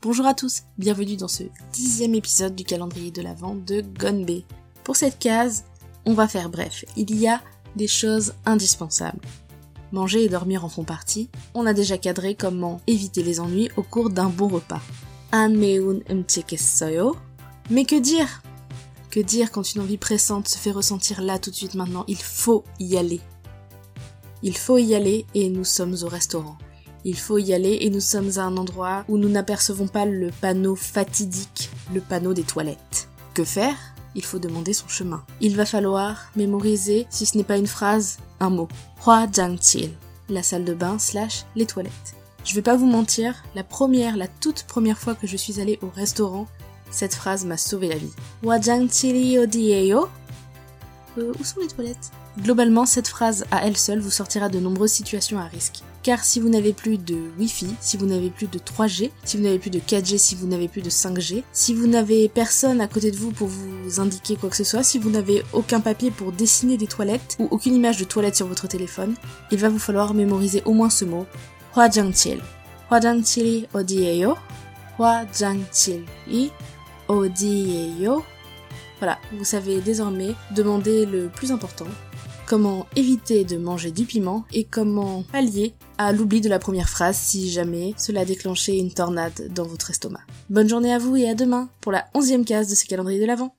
Bonjour à tous, bienvenue dans ce dixième épisode du calendrier de l'Avent de Gonbe. Pour cette case, on va faire bref. Il y a des choses indispensables. Manger et dormir en font partie. On a déjà cadré comment éviter les ennuis au cours d'un bon repas. Soyo. Mais que dire? Que dire quand une envie pressante se fait ressentir là tout de suite maintenant? Il faut y aller. Il faut y aller et nous sommes au restaurant. Il faut y aller et nous sommes à un endroit où nous n'apercevons pas le panneau fatidique, le panneau des toilettes. Que faire? Il faut demander son chemin. Il va falloir mémoriser, si ce n'est pas une phrase, un mot. Hua la salle de bain slash les toilettes. Je vais pas vous mentir, la première, la toute première fois que je suis allée au restaurant, cette phrase m'a sauvé la vie. Hua euh, Où sont les toilettes Globalement, cette phrase à elle seule vous sortira de nombreuses situations à risque. Car si vous n'avez plus de Wi-Fi, si vous n'avez plus de 3G, si vous n'avez plus de 4G, si vous n'avez plus de 5G, si vous n'avez personne à côté de vous pour vous indiquer quoi que ce soit, si vous n'avez aucun papier pour dessiner des toilettes ou aucune image de toilette sur votre téléphone, il va vous falloir mémoriser au moins ce mot. Voilà, vous savez désormais demander le plus important, comment éviter de manger du piment et comment pallier à l'oubli de la première phrase si jamais cela déclenchait une tornade dans votre estomac. Bonne journée à vous et à demain pour la onzième case de ce calendrier de l'Avent.